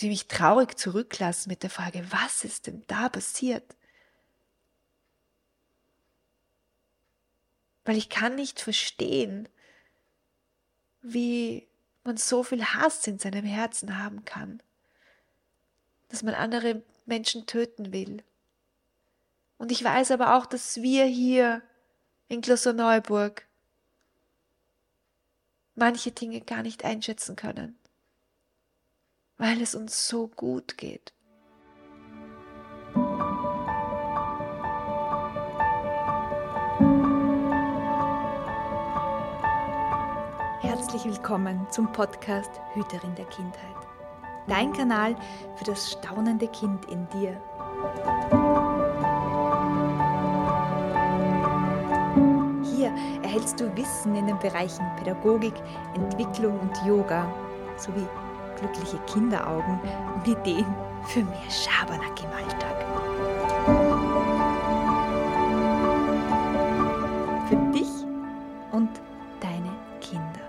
die mich traurig zurücklassen mit der Frage, was ist denn da passiert? Weil ich kann nicht verstehen, wie man so viel Hass in seinem Herzen haben kann, dass man andere Menschen töten will. Und ich weiß aber auch, dass wir hier in Klosterneuburg manche Dinge gar nicht einschätzen können, weil es uns so gut geht. Herzlich willkommen zum Podcast Hüterin der Kindheit. Dein Kanal für das staunende Kind in dir. Hier erhältst du Wissen in den Bereichen Pädagogik, Entwicklung und Yoga sowie glückliche Kinderaugen und Ideen für mehr Schabernack im Alltag. Für dich und deine Kinder.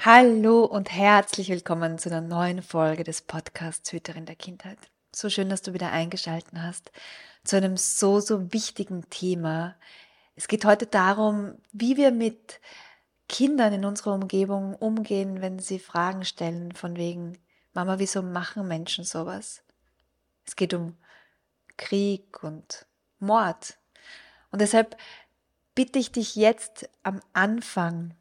Hallo und herzlich willkommen zu einer neuen Folge des Podcasts Hüterin der Kindheit. So schön, dass du wieder eingeschalten hast zu einem so, so wichtigen Thema. Es geht heute darum, wie wir mit Kindern in unserer Umgebung umgehen, wenn sie Fragen stellen von wegen, Mama, wieso machen Menschen sowas? Es geht um Krieg und Mord. Und deshalb bitte ich dich jetzt am Anfang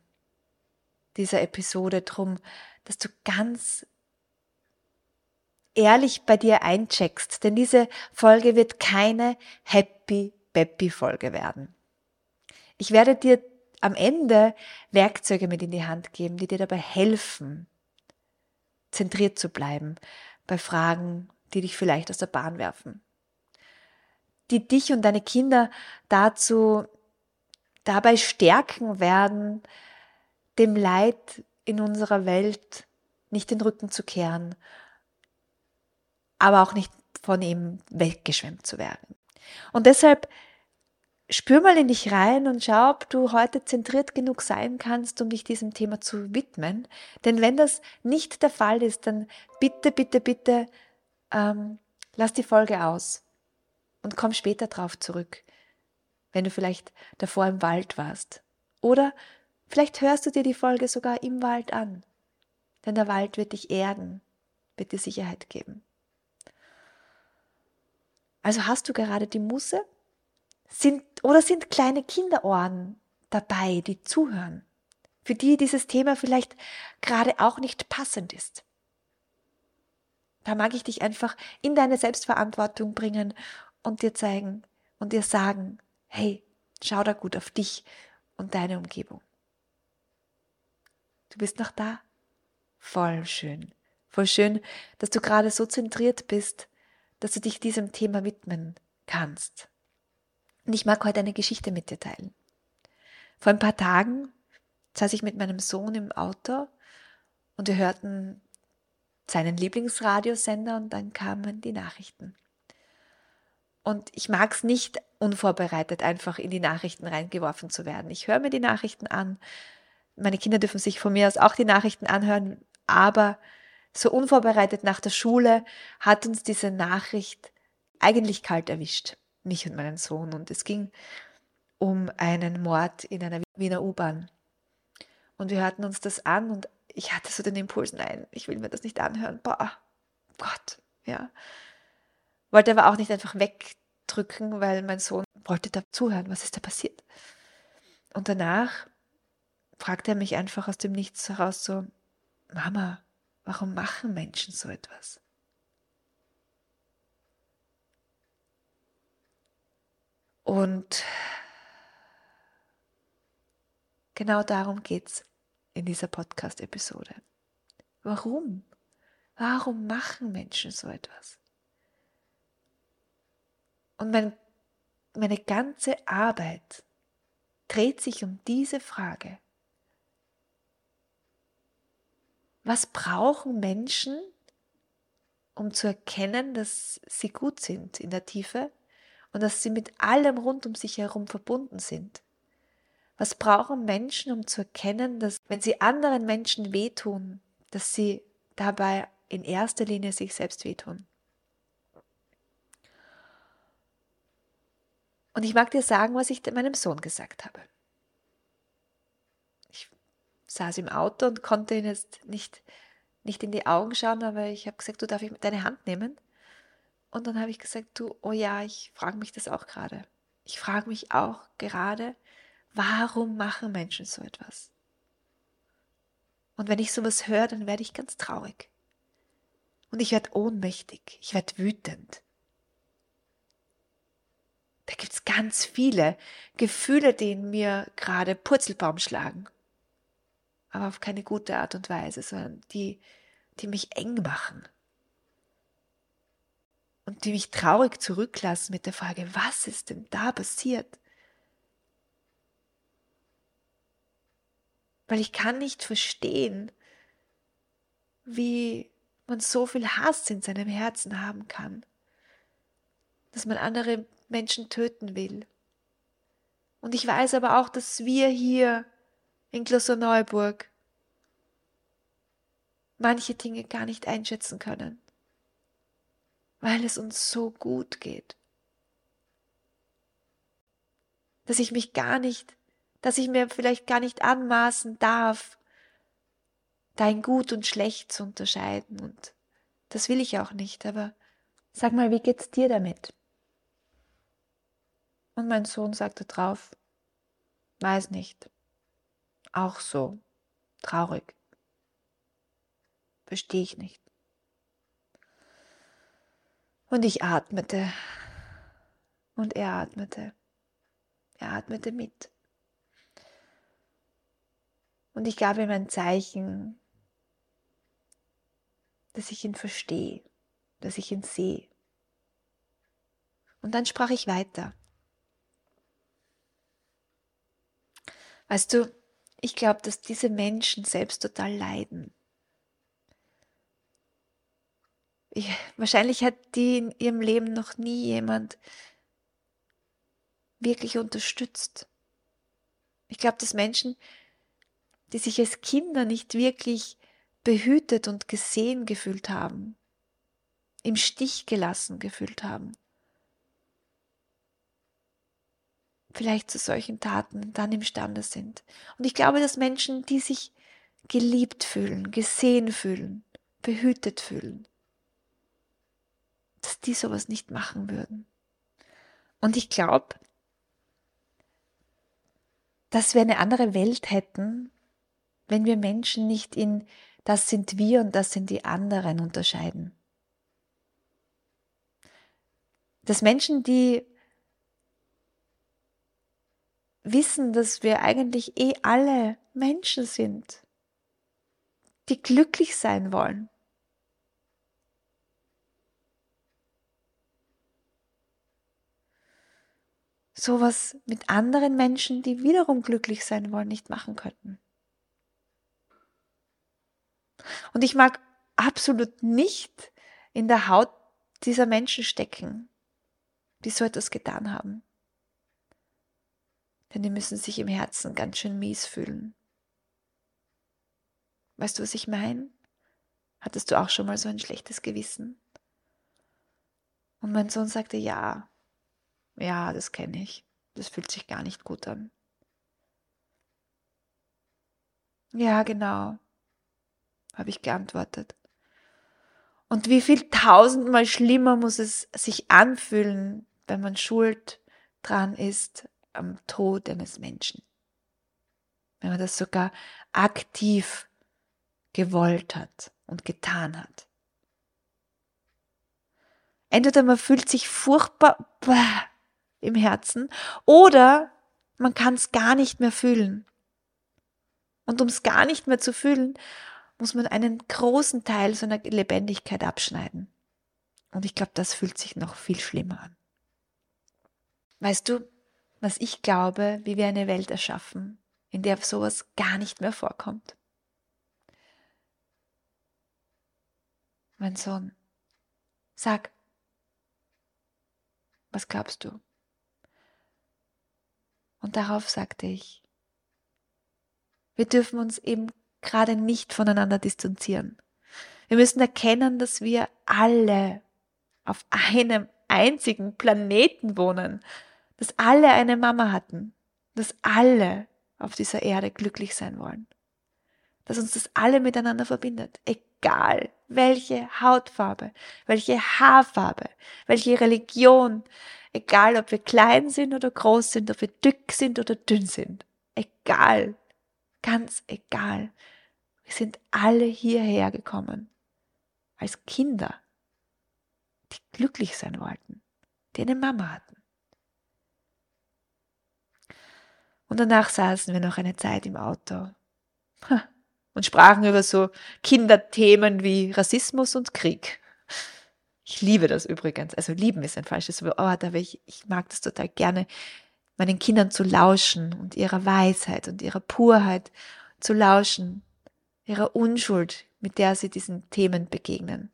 dieser Episode drum, dass du ganz ehrlich bei dir eincheckst, denn diese Folge wird keine Happy Peppy Folge werden. Ich werde dir am Ende Werkzeuge mit in die Hand geben, die dir dabei helfen, zentriert zu bleiben bei Fragen, die dich vielleicht aus der Bahn werfen. Die dich und deine Kinder dazu dabei stärken werden, dem Leid in unserer Welt nicht den Rücken zu kehren aber auch nicht von ihm weggeschwemmt zu werden. Und deshalb spür mal in dich rein und schau, ob du heute zentriert genug sein kannst, um dich diesem Thema zu widmen. Denn wenn das nicht der Fall ist, dann bitte, bitte, bitte ähm, lass die Folge aus und komm später drauf zurück, wenn du vielleicht davor im Wald warst. Oder vielleicht hörst du dir die Folge sogar im Wald an. Denn der Wald wird dich erden, wird dir Sicherheit geben. Also hast du gerade die Musse? Sind, oder sind kleine Kinderohren dabei, die zuhören, für die dieses Thema vielleicht gerade auch nicht passend ist? Da mag ich dich einfach in deine Selbstverantwortung bringen und dir zeigen und dir sagen, hey, schau da gut auf dich und deine Umgebung. Du bist noch da? Voll schön. Voll schön, dass du gerade so zentriert bist, dass du dich diesem Thema widmen kannst. Und ich mag heute eine Geschichte mit dir teilen. Vor ein paar Tagen saß ich mit meinem Sohn im Auto und wir hörten seinen Lieblingsradiosender und dann kamen die Nachrichten. Und ich mag es nicht, unvorbereitet einfach in die Nachrichten reingeworfen zu werden. Ich höre mir die Nachrichten an. Meine Kinder dürfen sich von mir aus auch die Nachrichten anhören, aber so unvorbereitet nach der Schule hat uns diese Nachricht eigentlich kalt erwischt, mich und meinen Sohn. Und es ging um einen Mord in einer Wiener U-Bahn. Und wir hörten uns das an und ich hatte so den Impuls, nein, ich will mir das nicht anhören. Boah, Gott, ja. Wollte aber auch nicht einfach wegdrücken, weil mein Sohn wollte da zuhören, was ist da passiert. Und danach fragte er mich einfach aus dem Nichts heraus so, Mama, Warum machen Menschen so etwas? Und genau darum geht es in dieser Podcast-Episode. Warum? Warum machen Menschen so etwas? Und mein, meine ganze Arbeit dreht sich um diese Frage. Was brauchen Menschen, um zu erkennen, dass sie gut sind in der Tiefe und dass sie mit allem rund um sich herum verbunden sind? Was brauchen Menschen, um zu erkennen, dass wenn sie anderen Menschen wehtun, dass sie dabei in erster Linie sich selbst wehtun? Und ich mag dir sagen, was ich meinem Sohn gesagt habe. Saß im Auto und konnte ihn jetzt nicht, nicht in die Augen schauen, aber ich habe gesagt, du darf ich deine Hand nehmen? Und dann habe ich gesagt, du, oh ja, ich frage mich das auch gerade. Ich frage mich auch gerade, warum machen Menschen so etwas? Und wenn ich sowas höre, dann werde ich ganz traurig. Und ich werde ohnmächtig, ich werde wütend. Da gibt es ganz viele Gefühle, die in mir gerade Purzelbaum schlagen. Aber auf keine gute Art und Weise, sondern die, die mich eng machen. Und die mich traurig zurücklassen mit der Frage, was ist denn da passiert? Weil ich kann nicht verstehen, wie man so viel Hass in seinem Herzen haben kann, dass man andere Menschen töten will. Und ich weiß aber auch, dass wir hier in Klosterneuburg manche Dinge gar nicht einschätzen können, weil es uns so gut geht, dass ich mich gar nicht, dass ich mir vielleicht gar nicht anmaßen darf, dein Gut und Schlecht zu unterscheiden und das will ich auch nicht, aber sag mal, wie geht's dir damit? Und mein Sohn sagte drauf, weiß nicht. Auch so, traurig. Verstehe ich nicht. Und ich atmete. Und er atmete. Er atmete mit. Und ich gab ihm ein Zeichen, dass ich ihn verstehe, dass ich ihn sehe. Und dann sprach ich weiter. Weißt du, ich glaube, dass diese Menschen selbst total leiden. Ich, wahrscheinlich hat die in ihrem Leben noch nie jemand wirklich unterstützt. Ich glaube, dass Menschen, die sich als Kinder nicht wirklich behütet und gesehen gefühlt haben, im Stich gelassen gefühlt haben, vielleicht zu solchen Taten dann imstande sind. Und ich glaube, dass Menschen, die sich geliebt fühlen, gesehen fühlen, behütet fühlen, dass die sowas nicht machen würden. Und ich glaube, dass wir eine andere Welt hätten, wenn wir Menschen nicht in das sind wir und das sind die anderen unterscheiden. Dass Menschen, die wissen, dass wir eigentlich eh alle Menschen sind, die glücklich sein wollen. Sowas mit anderen Menschen, die wiederum glücklich sein wollen, nicht machen könnten. Und ich mag absolut nicht in der Haut dieser Menschen stecken, die so etwas getan haben denn die müssen sich im Herzen ganz schön mies fühlen. Weißt du, was ich meine? Hattest du auch schon mal so ein schlechtes Gewissen? Und mein Sohn sagte, ja, ja, das kenne ich. Das fühlt sich gar nicht gut an. Ja, genau, habe ich geantwortet. Und wie viel tausendmal schlimmer muss es sich anfühlen, wenn man schuld dran ist am Tod eines Menschen. Wenn man das sogar aktiv gewollt hat und getan hat. Entweder man fühlt sich furchtbar im Herzen oder man kann es gar nicht mehr fühlen. Und um es gar nicht mehr zu fühlen, muss man einen großen Teil seiner Lebendigkeit abschneiden. Und ich glaube, das fühlt sich noch viel schlimmer an. Weißt du, was ich glaube, wie wir eine Welt erschaffen, in der sowas gar nicht mehr vorkommt. Mein Sohn, sag, was glaubst du? Und darauf sagte ich, Wir dürfen uns eben gerade nicht voneinander distanzieren. Wir müssen erkennen, dass wir alle auf einem einzigen Planeten wohnen, dass alle eine Mama hatten, dass alle auf dieser Erde glücklich sein wollen, dass uns das alle miteinander verbindet, egal welche Hautfarbe, welche Haarfarbe, welche Religion, egal ob wir klein sind oder groß sind, ob wir dick sind oder dünn sind, egal, ganz egal. Wir sind alle hierher gekommen als Kinder, die glücklich sein wollten, die eine Mama hatten. Und danach saßen wir noch eine Zeit im Auto und sprachen über so Kinderthemen wie Rassismus und Krieg. Ich liebe das übrigens. Also lieben ist ein falsches Wort, aber ich, ich mag das total gerne, meinen Kindern zu lauschen und ihrer Weisheit und ihrer Purheit zu lauschen, ihrer Unschuld, mit der sie diesen Themen begegnen.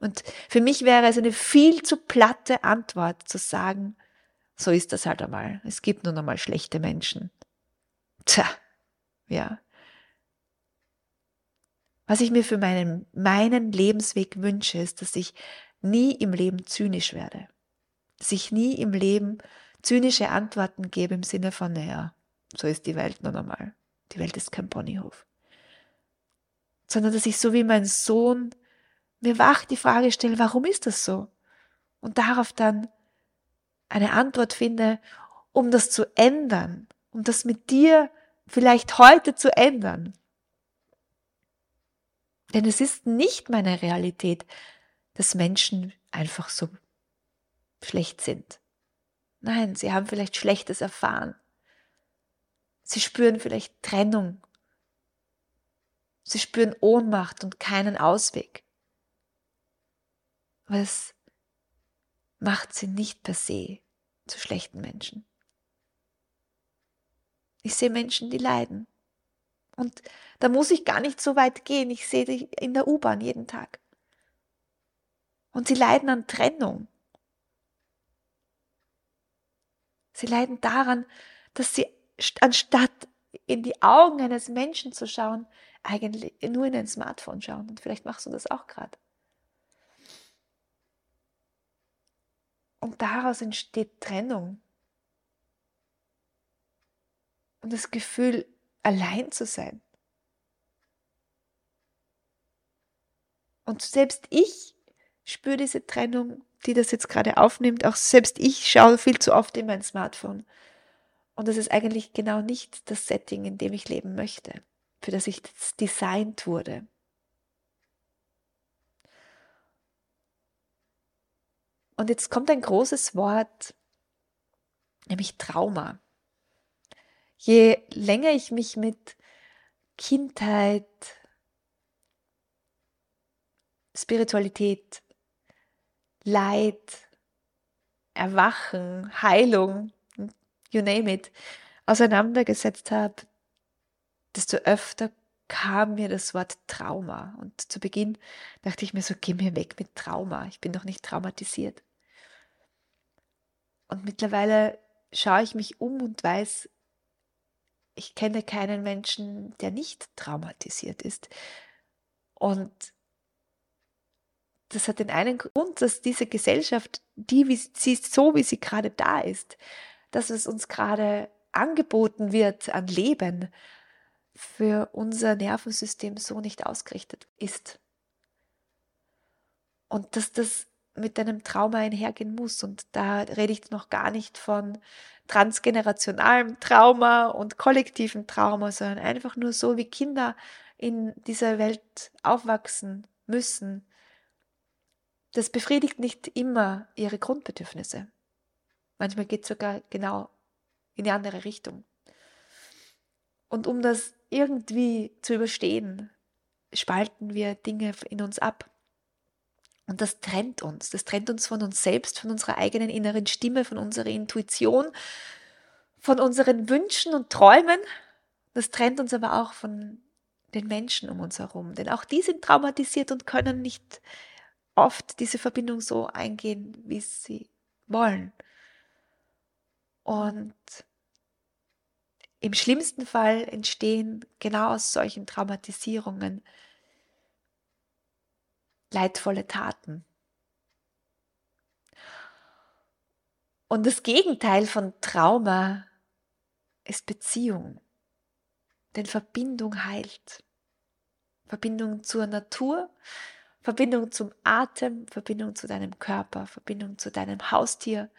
Und für mich wäre es eine viel zu platte Antwort zu sagen, so ist das halt einmal. Es gibt nun einmal schlechte Menschen. Tja, ja. Was ich mir für meinen, meinen Lebensweg wünsche, ist, dass ich nie im Leben zynisch werde. Dass ich nie im Leben zynische Antworten gebe im Sinne von, naja, so ist die Welt nun einmal. Die Welt ist kein Ponyhof. Sondern dass ich so wie mein Sohn mir wach die Frage stelle, warum ist das so? Und darauf dann eine Antwort finde, um das zu ändern, um das mit dir vielleicht heute zu ändern. Denn es ist nicht meine Realität, dass Menschen einfach so schlecht sind. Nein, sie haben vielleicht Schlechtes erfahren. Sie spüren vielleicht Trennung. Sie spüren Ohnmacht und keinen Ausweg. Aber es macht sie nicht per se zu schlechten Menschen. Ich sehe Menschen, die leiden. Und da muss ich gar nicht so weit gehen. Ich sehe die in der U-Bahn jeden Tag. Und sie leiden an Trennung. Sie leiden daran, dass sie anstatt in die Augen eines Menschen zu schauen, eigentlich nur in ein Smartphone schauen. Und vielleicht machst du das auch gerade. Und daraus entsteht Trennung. Und das Gefühl, allein zu sein. Und selbst ich spüre diese Trennung, die das jetzt gerade aufnimmt. Auch selbst ich schaue viel zu oft in mein Smartphone. Und das ist eigentlich genau nicht das Setting, in dem ich leben möchte, für das ich designt wurde. Und jetzt kommt ein großes Wort, nämlich Trauma. Je länger ich mich mit Kindheit, Spiritualität, Leid, Erwachen, Heilung, you name it, auseinandergesetzt habe, desto öfter kam mir das Wort Trauma. Und zu Beginn dachte ich mir so, geh mir weg mit Trauma. Ich bin doch nicht traumatisiert. Und mittlerweile schaue ich mich um und weiß, ich kenne keinen Menschen, der nicht traumatisiert ist. Und das hat den einen Grund, dass diese Gesellschaft, die wie sie ist, so wie sie gerade da ist, dass es uns gerade angeboten wird an Leben, für unser Nervensystem so nicht ausgerichtet ist. Und dass das mit einem Trauma einhergehen muss. Und da rede ich noch gar nicht von transgenerationalem Trauma und kollektivem Trauma, sondern einfach nur so, wie Kinder in dieser Welt aufwachsen müssen. Das befriedigt nicht immer ihre Grundbedürfnisse. Manchmal geht es sogar genau in die andere Richtung. Und um das irgendwie zu überstehen, spalten wir Dinge in uns ab. Und das trennt uns. Das trennt uns von uns selbst, von unserer eigenen inneren Stimme, von unserer Intuition, von unseren Wünschen und Träumen. Das trennt uns aber auch von den Menschen um uns herum. Denn auch die sind traumatisiert und können nicht oft diese Verbindung so eingehen, wie sie wollen. Und Im schlimmsten Fall entstehen genau aus solchen Traumatisierungen leidvolle Taten. Und das Gegenteil von Trauma ist Beziehung. Denn Verbindung heilt. Verbindung zur Natur, Verbindung zum Atem, Verbindung zu deinem Körper, Verbindung zu deinem Haustier,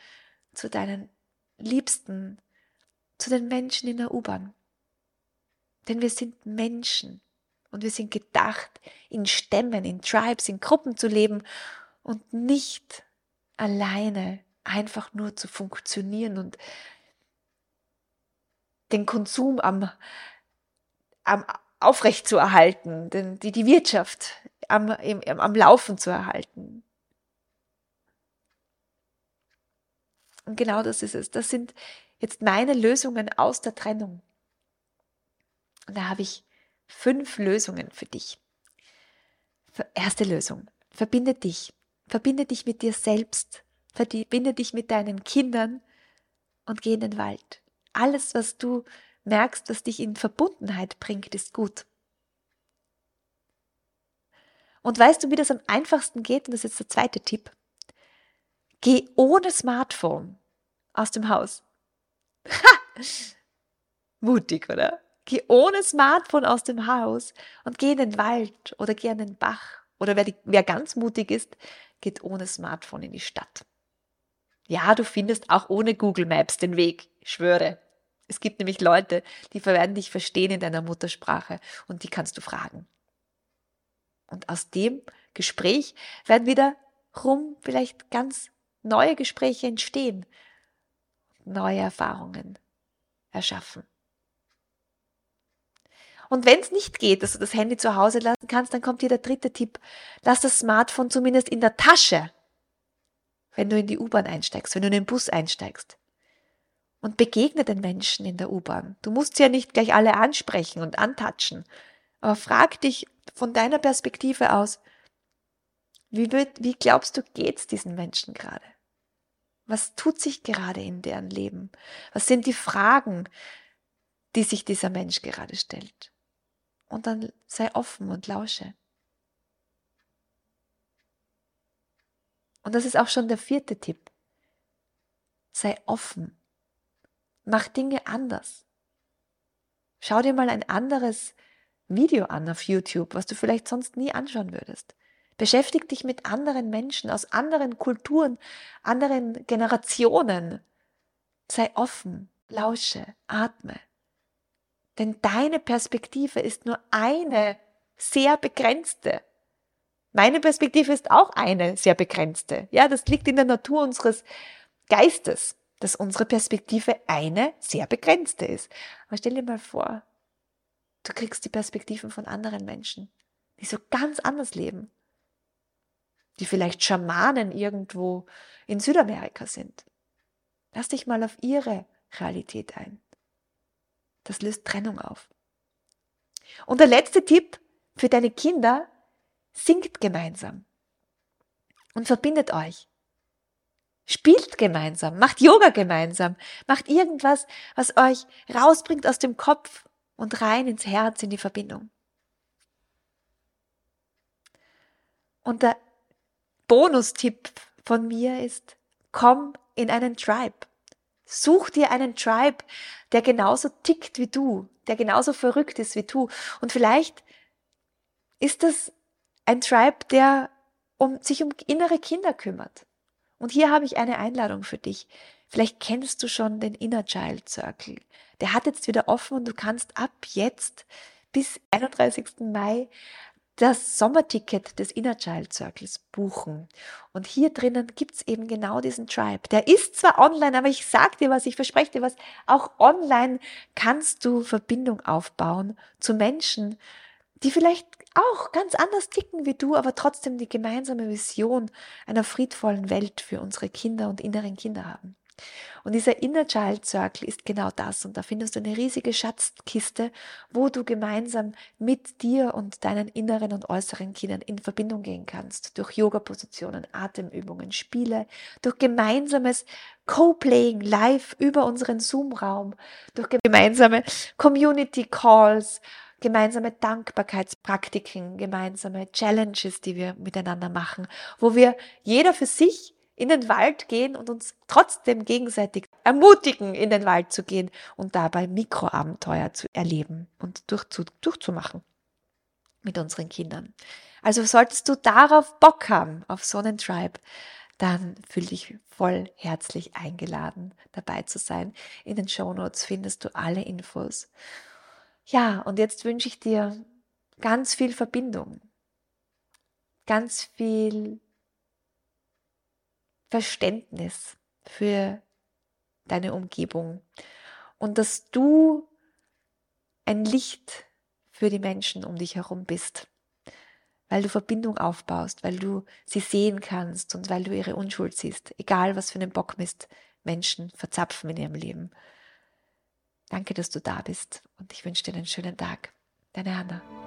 zu deinen Liebsten, zu den Menschen in der U-Bahn. Denn wir sind Menschen und wir sind gedacht, in Stämmen, in Tribes, in Gruppen zu leben und nicht alleine einfach nur zu funktionieren und den Konsum am, am aufrecht zu erhalten, den, die, die Wirtschaft am, im, am Laufen zu erhalten. Und genau das ist es. Das sind jetzt meine Lösungen aus der Trennung. Und da habe ich fünf Lösungen für dich. Erste Lösung. Verbinde dich. Verbinde dich mit dir selbst. Verbinde dich mit deinen Kindern und geh in den Wald. Alles, was du merkst, was dich in Verbundenheit bringt, ist gut. Und weißt du, wie das am einfachsten geht? Und das ist jetzt der zweite Tipp. Geh ohne Smartphone aus dem Haus. Ha! Mutig, oder? Geh ohne Smartphone aus dem Haus und geh in den Wald oder geh an den Bach. Oder wer, die, wer ganz mutig ist, geht ohne Smartphone in die Stadt. Ja, du findest auch ohne Google Maps den Weg, ich schwöre. Es gibt nämlich Leute, die werden dich verstehen in deiner Muttersprache und die kannst du fragen. Und aus dem Gespräch werden wieder rum vielleicht ganz neue Gespräche entstehen, neue Erfahrungen erschaffen. Und wenn es nicht geht, dass du das Handy zu Hause lassen kannst, dann kommt hier der dritte Tipp. Lass das Smartphone zumindest in der Tasche, wenn du in die U-Bahn einsteigst, wenn du in den Bus einsteigst und begegne den Menschen in der U-Bahn. Du musst sie ja nicht gleich alle ansprechen und antatschen, aber frag dich von deiner Perspektive aus, wie, wird, wie glaubst du, geht's diesen Menschen gerade? Was tut sich gerade in deren Leben? Was sind die Fragen, die sich dieser Mensch gerade stellt? Und dann sei offen und lausche. Und das ist auch schon der vierte Tipp. Sei offen Mach Dinge anders. Schau dir mal ein anderes Video an auf YouTube, was du vielleicht sonst nie anschauen würdest. Beschäftig dich mit anderen Menschen aus anderen Kulturen, anderen Generationen. Sei offen, lausche, atme. Denn deine Perspektive ist nur eine sehr begrenzte. Meine Perspektive ist auch eine sehr begrenzte. Ja, das liegt in der Natur unseres Geistes dass unsere Perspektive eine sehr begrenzte ist. Aber stell dir mal vor, du kriegst die Perspektiven von anderen Menschen, die so ganz anders leben, die vielleicht Schamanen irgendwo in Südamerika sind. Lass dich mal auf ihre Realität ein. Das löst Trennung auf. Und der letzte Tipp für deine Kinder, singt gemeinsam und verbindet euch. Spielt gemeinsam, macht Yoga gemeinsam, macht irgendwas, was euch rausbringt aus dem Kopf und rein ins Herz, in die Verbindung. Und der Bonustipp von mir ist, komm in einen Tribe. Such dir einen Tribe, der genauso tickt wie du, der genauso verrückt ist wie du. Und vielleicht ist das ein Tribe, der um, sich um innere Kinder kümmert. Und hier habe ich eine Einladung für dich. Vielleicht kennst du schon den Inner Child Circle. Der hat jetzt wieder offen und du kannst ab jetzt bis 31. Mai das Sommerticket des Inner Child Circles buchen. Und hier drinnen gibt's eben genau diesen Tribe. Der ist zwar online, aber ich sag dir was, ich verspreche dir was, auch online kannst du Verbindung aufbauen zu Menschen, die vielleicht auch ganz anders ticken wie du, aber trotzdem die gemeinsame Vision einer friedvollen Welt für unsere Kinder und inneren Kinder haben. Und dieser Inner Child Circle ist genau das. Und da findest du eine riesige Schatzkiste, wo du gemeinsam mit dir und deinen inneren und äußeren Kindern in Verbindung gehen kannst. Durch Yoga-Positionen, Atemübungen, Spiele, durch gemeinsames Co-Playing live über unseren Zoom-Raum, durch gemeinsame Community Calls, gemeinsame Dankbarkeitspraktiken, gemeinsame Challenges, die wir miteinander machen, wo wir jeder für sich in den Wald gehen und uns trotzdem gegenseitig ermutigen, in den Wald zu gehen und dabei Mikroabenteuer zu erleben und durchzu, durchzumachen mit unseren Kindern. Also solltest du darauf Bock haben, auf so einen Tribe, dann fühl dich voll herzlich eingeladen, dabei zu sein. In den Show Notes findest du alle Infos. Ja, und jetzt wünsche ich dir ganz viel Verbindung, ganz viel Verständnis für deine Umgebung und dass du ein Licht für die Menschen um dich herum bist, weil du Verbindung aufbaust, weil du sie sehen kannst und weil du ihre Unschuld siehst, egal was für einen Bockmist Menschen verzapfen in ihrem Leben. Danke, dass du da bist und ich wünsche dir einen schönen Tag. Deine Hanna.